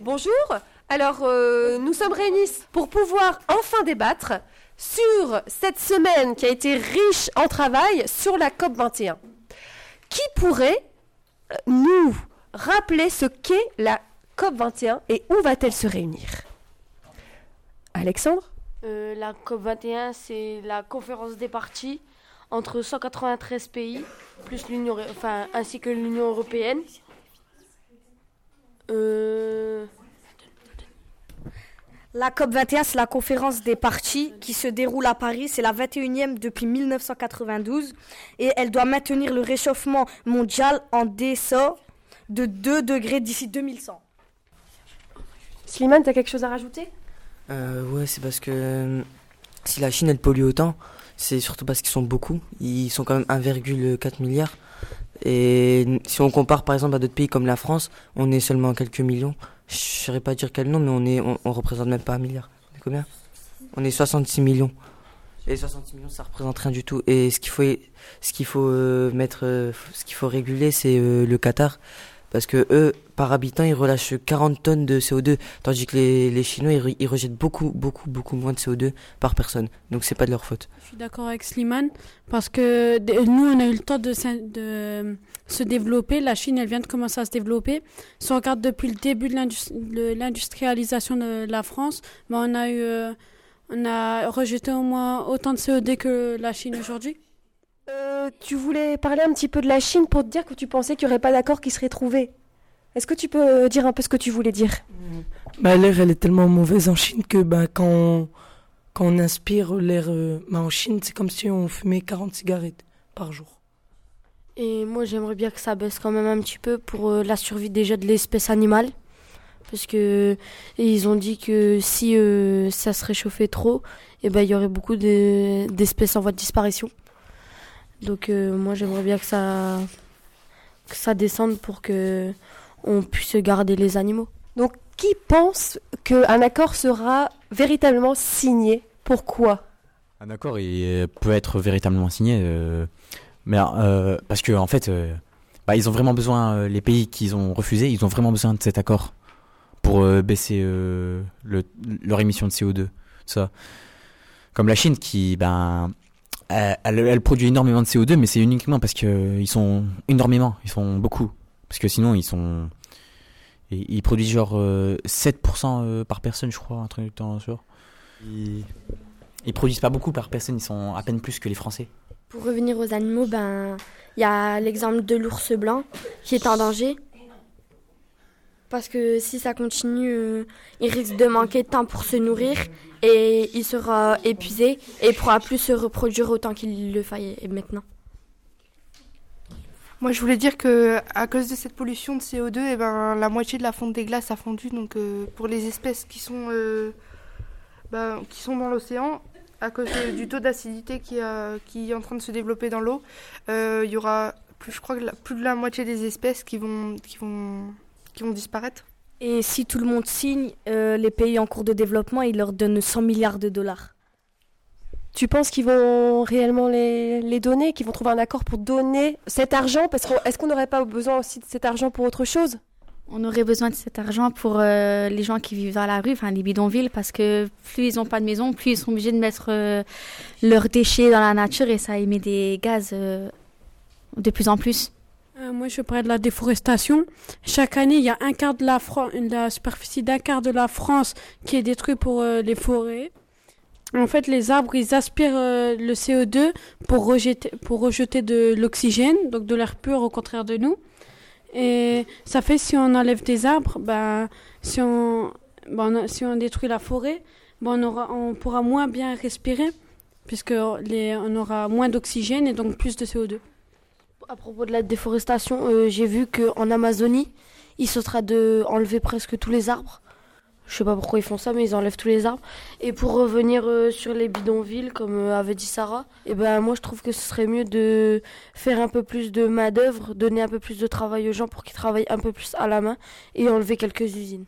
Bonjour. Alors, euh, nous sommes réunis pour pouvoir enfin débattre sur cette semaine qui a été riche en travail sur la COP 21. Qui pourrait euh, nous rappeler ce qu'est la COP 21 et où va-t-elle se réunir? Alexandre? Euh, la COP21, c'est la conférence des partis entre 193 pays, plus l'Union, enfin, ainsi que l'Union européenne. Euh, La COP21, c'est la conférence des partis qui se déroule à Paris. C'est la 21e depuis 1992 et elle doit maintenir le réchauffement mondial en dessous de 2 degrés d'ici 2100. Slimane, tu as quelque chose à rajouter? Euh, ouais, c'est parce que euh, si la Chine elle pollue autant, c'est surtout parce qu'ils sont beaucoup. Ils sont quand même 1,4 milliard. Et si on compare par exemple à d'autres pays comme la France, on est seulement quelques millions. Je saurais pas dire quel nom, mais on est, on, représente même pas un milliard. On est combien? On est 66 millions. Et 66 millions, ça représente rien du tout. Et ce qu'il faut, ce qu'il faut euh, mettre, euh, ce qu'il faut réguler, c'est euh, le Qatar. Parce que eux, par habitant, ils relâchent 40 tonnes de CO2, tandis que les, Chinois, ils, re- ils rejettent beaucoup, beaucoup, beaucoup moins de CO2 par personne. Donc c'est pas de leur faute. Je suis d'accord avec Slimane parce que nous, on a eu le temps de, se développer. La Chine, elle vient de commencer à se développer. Si on regarde depuis le début de l'indus- de l'industrialisation de la France, ben, on a eu, euh, on a rejeté au moins autant de CO2 que la Chine aujourd'hui. Euh, Tu voulais parler un petit peu de la Chine pour te dire que tu pensais qu'il n'y aurait pas d'accord qui serait trouvé. Est-ce que tu peux euh, dire un peu ce que tu voulais dire? Bah, l'air, elle est tellement mauvaise en Chine que bah, quand, on, quand on inspire l'air euh, bah, en Chine, c'est comme si on fumait 40 cigarettes par jour. Et moi, j'aimerais bien que ça baisse quand même un petit peu pour euh, la survie déjà de l'espèce animale. Parce que ils ont dit que si euh, ça se réchauffait trop, eh ben, il y aurait beaucoup de- d'espèces en voie de disparition. Donc euh, moi, j'aimerais bien que ça, que ça descende pour que on puisse garder les animaux. Donc, qui pense qu'un accord sera véritablement signé? Pourquoi? Un accord il peut être véritablement signé, euh, mais euh, parce que en fait, euh, bah, ils ont vraiment besoin, euh, les pays qu'ils ont refusé, ils ont vraiment besoin de cet accord pour euh, baisser euh, le, leur émission de CO2. tout Ça, comme la Chine qui, ben, elle, elle- elle produit énormément de CO2, mais c'est uniquement parce que ils sont énormément, ils sont beaucoup, parce que sinon ils sont, ils, produisent genre euh, 7% euh, par personne, je crois, un truc dans ce genre. Ils, ils produisent pas beaucoup par personne, ils sont à peine plus que les Français. Pour revenir aux animaux, ben il y a l'exemple de l'ours blanc qui est en danger. Parce que si ça continue, euh, il risque de manquer de temps pour se nourrir et il sera épuisé et pourra plus se reproduire autant qu'il le faille maintenant. Moi, je voulais dire que à cause de cette pollution de CO2, eh ben, la moitié de la fonte des glaces a fondu. Donc, euh, pour les espèces qui sont, euh, bah, qui sont dans l'océan, à cause du taux d'acidité qui, est en train de se développer dans l'eau, il y aura, plus, je crois que plus de la moitié des espèces qui vont, qui vont disparaître. Et si tout le monde signe, euh, les pays en cours de développement, ils leur donnent 100 milliards de dollars. Tu penses qu'ils vont réellement les, les donner, qu'ils vont trouver un accord pour donner cet argent? Parce est-ce qu'on n'aurait pas besoin aussi de cet argent pour autre chose? On aurait besoin de cet argent pour euh, les gens qui vivent dans la rue, enfin les bidonvilles, parce que plus ils n'ont pas de maison, plus ils sont obligés de mettre euh, leurs déchets dans la nature et ça émet des gaz euh, de plus en plus. Euh, moi, je parlais de la déforestation. Chaque année, il y a un quart de la, Fran- la superficie d'un quart de la France qui est détruit pour euh, les forêts. En fait, les arbres, ils aspirent euh, le CO2 pour rejeter, pour rejeter de l'oxygène, donc de l'air pur au contraire de nous. Et ça fait si on enlève des arbres, ben, si, on, ben, si on détruit la forêt, ben, on, aura, on pourra moins bien respirer, puisque on aura moins d'oxygène et donc plus de CO2. À propos de la déforestation, euh, j'ai vu qu'en Amazonie, il se train de enlever presque tous les arbres. Je sais pas pourquoi ils font ça, mais ils enlèvent tous les arbres. Et pour revenir euh, sur les bidonvilles, comme euh, avait dit Sarah, eh ben moi je trouve que ce serait mieux de faire un peu plus de main d'œuvre, donner un peu plus de travail aux gens pour qu'ils travaillent un peu plus à la main et enlever quelques usines.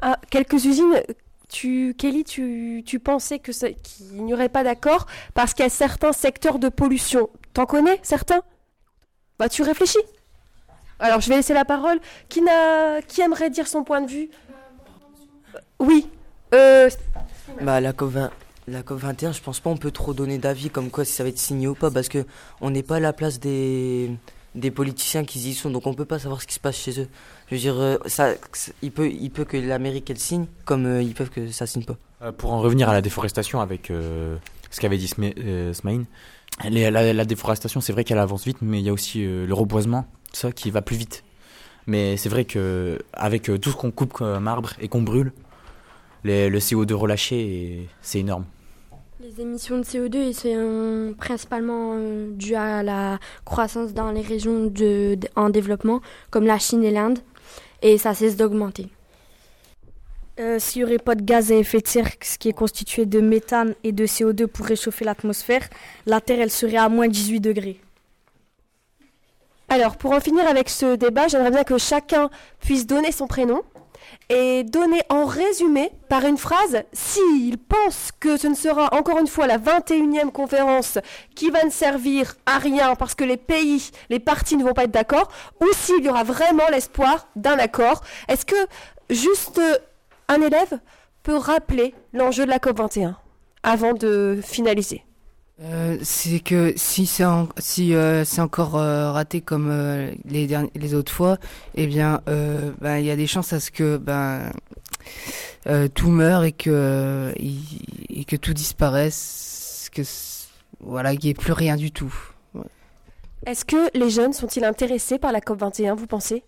Ah, quelques usines. Tu, Kelly, tu, tu pensais qu'il n'y aurait pas d'accord parce qu'il y a certains secteurs de pollution. T'en connais certains? Bah tu réfléchis. Alors, je vais laisser la parole. Qui, n'a... qui aimerait dire son point de vue? Oui. Euh, Bah la COP 20 la COP 21, je pense pas on peut trop donner d'avis comme quoi si ça va être signé ou pas parce que on n'est pas à la place des des politiciens qui y sont donc on peut pas savoir ce qui se passe chez eux. Je veux dire euh, ça il peut il peut que l'Amérique elle signe comme euh, ils peuvent que ça signe pas. Euh, pour en revenir à la déforestation avec euh, ce qu'avait dit euh, Smaïn, la, déforestation c'est vrai qu'elle avance vite mais il y a aussi euh, le reboisement, ça qui va plus vite. Mais c'est vrai que avec euh, tout ce qu'on coupe comme arbre et qu'on brûle, le CO2 relâché c'est énorme. Les émissions de CO2 ils sont principalement euh, dues à la croissance dans les régions en développement, comme la Chine et l'Inde, et ça cesse d'augmenter. Euh, S'il n'y aurait pas de gaz à effet de serre, ce qui est constitué de méthane et de CO2 pour réchauffer l'atmosphère, la Terre, elle serait à moins 18 degrés. Alors, pour en finir avec ce débat, j'aimerais bien que chacun puisse donner son prénom et donner en résumé, par une phrase, s'il pense que ce ne sera encore une fois la 21e conférence qui va ne servir à rien parce que les pays, les partis ne vont pas être d'accord, ou s'il y aura vraiment l'espoir d'un accord. Est-ce que juste un élève peut rappeler l'enjeu de la COP21 avant de finaliser. Euh, c'est que si c'est en- si euh, c'est encore euh, raté comme euh, les autres fois, eh bien, euh, ben, il y a des chances à ce que ben euh, tout meure et que il- et que tout disparaisse, que voilà, qu'il n'y ait plus rien du tout. Est-ce que les jeunes sont-ils intéressés par la COP21, vous pensez?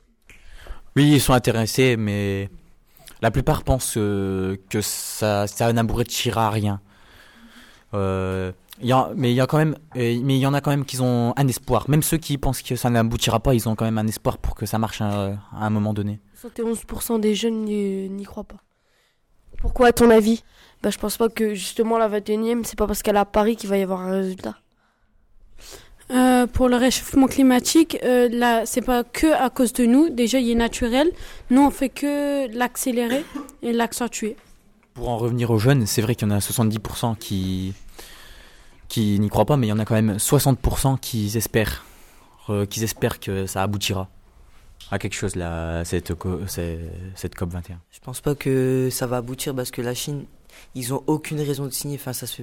Oui, ils sont intéressés, mais la plupart pensent euh, que ça, ça n'aboutira à rien. Euh, il y a- mais il y a quand même, euh, mais il y en a quand même qui ont un espoir. Même ceux qui pensent que ça n'aboutira pas, ils ont quand même un espoir pour que ça marche à, à un moment donné. 71% des jeunes n'y n'y croient pas. Pourquoi, à ton avis? Bah, je pense pas que justement la 21e, c'est pas parce qu'elle est à Paris qu'il va y avoir un résultat. Euh, pour le réchauffement climatique, euh, là, c'est pas que à cause de nous. Déjà, il est naturel. Nous, on fait que l'accélérer et l'accentuer. Pour en revenir aux jeunes, c'est vrai qu'il y en a 70% qui qui n'y croient pas, mais il y en a quand même 60% qui espèrent, euh, qui espèrent que ça aboutira à quelque chose là, cette cette COP 21. Je pense pas que ça va aboutir parce que la Chine, ils ont aucune raison de signer. Enfin, ça se.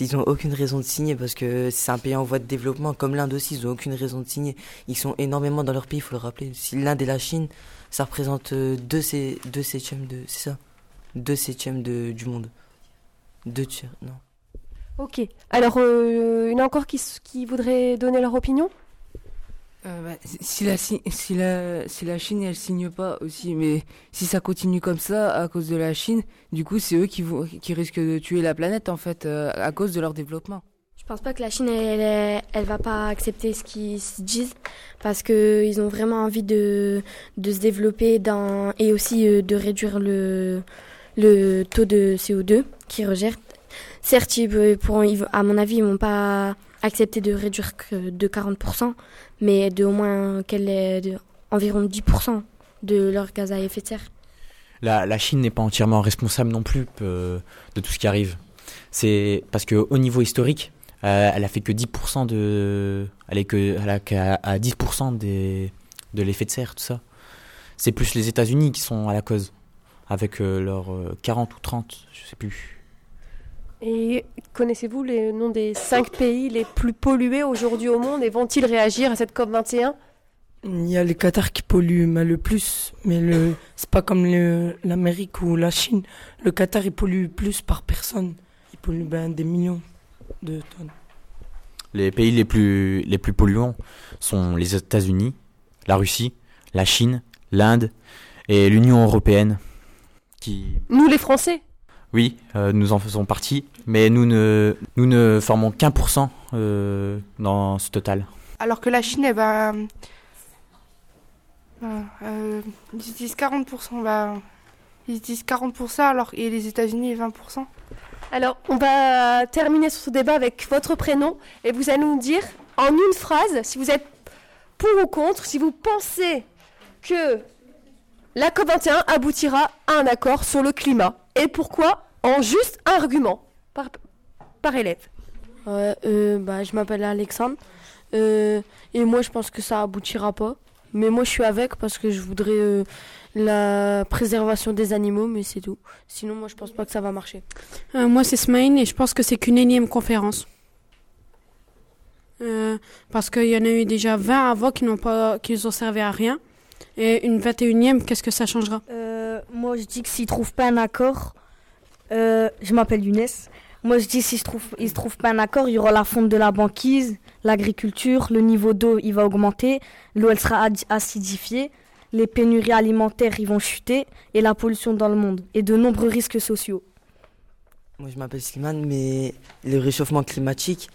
Ils ont aucune raison de signer parce que c'est un pays en voie de développement, comme l'Inde aussi, ils ont aucune raison de signer. Ils sont énormément dans leur pays, il faut le rappeler. Si l'Inde et la Chine, ça représente euh, deux, septièmes de. Ça? Deux septièmes de, du monde. Deux tiers, non. Ok. Alors, euh, encore qui, qui donner leur opinion? Euh, bah, si- la si, la si la Chine elle signe pas aussi, mais si ça continue comme ça à cause de la Chine, du coup c'est eux qui vont qui risquent de tuer la planète en fait euh, à cause de leur développement. Je pense pas que la Chine, elle, elle, va pas accepter ce qu'ils se disent parce que ils ont vraiment envie de, de se développer dans, et aussi euh, de réduire le, le taux de CO2 qu'ils rejettent. Certes, ils, à mon avis, ils vont pas accepter de réduire de 40%, mais de au moins qu'elle est de environ 10% de leur gaz à effet de serre. La, Chine n'est pas entièrement responsable non plus euh, de tout ce qui arrive. C'est parce que au niveau historique, euh, elle a fait que 10% de, elle est que, qu'à à 10% des, de l'effet de serre, tout ça. C'est plus les États-Unis qui sont à la cause, avec euh, leurs euh, 40 ou 30, je sais plus. Et connaissez-vous les noms des cinq pays les plus pollués aujourd'hui au monde et vont-ils réagir à cette COP21? Il y a le Qatar qui pollue mais le plus, mais le c'est pas comme le- l'Amérique ou la Chine. Le Qatar il pollue plus par personne. Il pollue ben, des millions de tonnes. Les pays les plus, les plus polluants sont les États-Unis, la Russie, la Chine, l'Inde et l'Union européenne. Qui, Nous les Français oui, euh, nous en faisons partie, mais nous ne, nous ne formons qu'un pour cent euh, dans ce total. Alors que la Chine, ben, ben, euh, ils utilisent 40%, bah, ils utilisent 40% alors et les États-Unis 20%. Alors, on va terminer sur ce débat avec votre prénom et vous allez nous dire en une phrase si vous êtes pour ou contre, si vous pensez que la COP21 aboutira à un accord sur le climat et pourquoi en juste un argument par, par élève. Ouais, euh, bah, je m'appelle Alexandre. Euh, et moi, je pense que ça aboutira pas. Mais moi, je suis avec parce que je voudrais euh, la préservation des animaux, mais c'est tout. Sinon, moi, je pense pas que ça va marcher. Euh, moi, c'est Smain et je pense que c'est qu'une énième conférence. Euh, parce qu'il y en a eu déjà 20 avant qui n'ont pas, qui ont servi à rien. Et une 21e, qu'est-ce que ça changera? Euh, moi, je dis que s'ils trouvent pas un accord, euh, je m'appelle Younes. Moi, je dis s'ils se trouvent, pas un accord, il y aura la fonte de la banquise, l'agriculture, le niveau d'eau, il va augmenter, l'eau, elle sera acidifiée, les pénuries alimentaires, ils vont chuter, et la pollution dans le monde, et de nombreux risques sociaux. Moi, je m'appelle Slimane, mais le réchauffement climatique,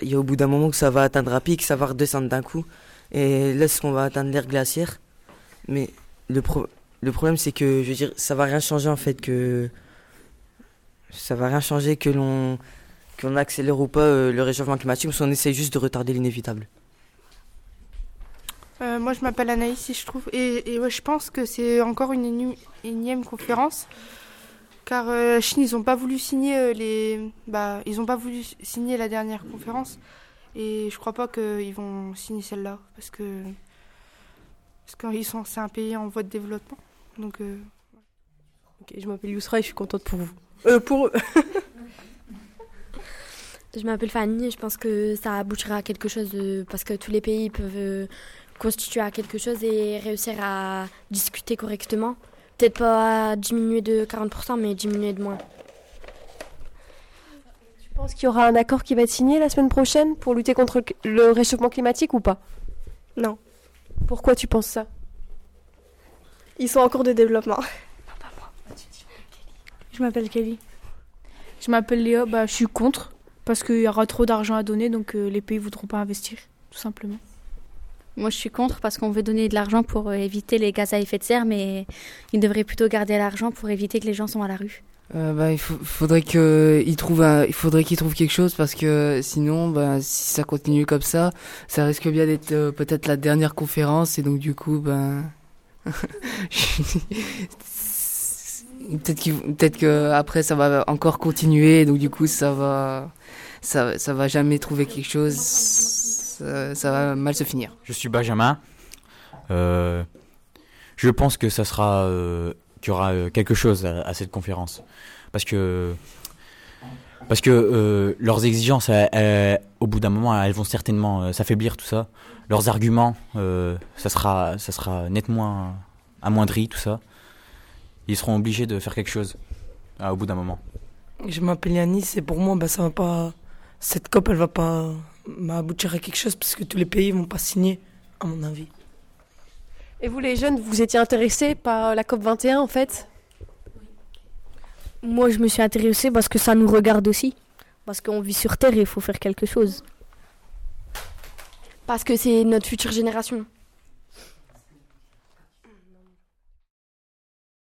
il y a au bout d'un moment que ça va atteindre un pic, ça va redescendre d'un coup. Et là, c'est qu'on va atteindre l'ère glaciaire. Mais le, pro- le problème, c'est que, je veux dire, ça va rien changer en fait, que. Ça va rien changer que l'on que accélère ou pas euh, le réchauffement climatique, parce qu'on essaye juste de retarder l'inévitable. Euh, moi, je m'appelle Anaïs et je trouve et, je pense que c'est encore une énième conférence, car euh, la Chine, ils ont pas voulu signer euh, les, bah, ils ont pas voulu signer la dernière conférence, et je crois pas qu'ils vont signer celle-là, parce que parce sont, c'est un pays en voie de développement, donc. euh, Ok, je m'appelle Yousra et je suis contente pour vous. Euh, pour eux. Je m'appelle Fanny et je pense que ça aboutira à quelque chose de- parce que tous les pays peuvent euh, constituer à quelque chose et réussir à discuter correctement. Peut-être pas diminuer de 40%, mais diminuer de moins. Tu penses qu'il y aura un accord qui va être signé la semaine prochaine pour lutter contre le réchauffement climatique ou pas? Non. Pourquoi tu penses ça? Ils sont en cours de développement. Je m'appelle Kelly. Je m'appelle Léa, bah, je suis contre parce qu'il y aura trop d'argent à donner donc euh, les pays voudront pas investir, tout simplement. Moi, je suis contre parce qu'on veut donner de l'argent pour euh, éviter les gaz à effet de serre, mais ils devraient plutôt garder l'argent pour éviter que les gens sont à la rue. Euh, bah, il faut- faudrait que il trouve un- il faudrait qu'il trouve quelque chose parce que sinon bah si ça continue comme ça ça risque bien d'être euh, peut-être la dernière conférence et donc du coup ben peut-être qu'il peut-être que après ça va encore continuer donc du coup ça va ça va jamais trouver quelque chose ça, ça va mal se finir. Je suis Benjamin. Euh, je pense que ça sera euh, qu'il y aura euh, quelque chose à, à cette conférence parce que parce que euh, leurs exigences, elles- elles- au bout d'un moment, elles vont certainement euh, s'affaiblir tout ça. Leurs arguments, euh, ça sera ça sera nettement amoindri tout ça. Ils seront obligés de faire quelque chose au bout d'un moment. Je m'appelle Yanis et pour moi, bah, ça va pas. Cette COP, elle va pas m'aboutir à quelque chose parce que tous les pays vont pas signer, à mon avis. Et vous les jeunes, vous étiez intéressés par la COP 21 en fait? Moi, je me suis intéressée parce que ça nous regarde aussi. Parce qu'on vit sur Terre et il faut faire quelque chose. Parce que c'est notre future génération.